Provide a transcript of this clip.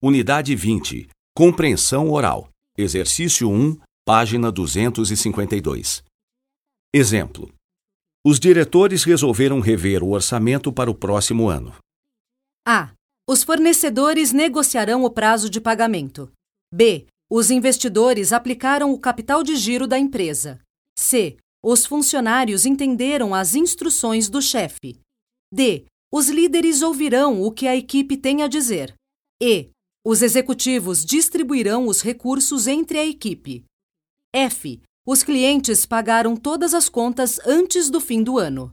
Unidade 20. Compreensão oral. Exercício 1, página 252. Exemplo. Os diretores resolveram rever o orçamento para o próximo ano. A. Os fornecedores negociarão o prazo de pagamento. B. Os investidores aplicaram o capital de giro da empresa. C. Os funcionários entenderam as instruções do chefe. D. Os líderes ouvirão o que a equipe tem a dizer. E. Os executivos distribuirão os recursos entre a equipe. F. Os clientes pagaram todas as contas antes do fim do ano.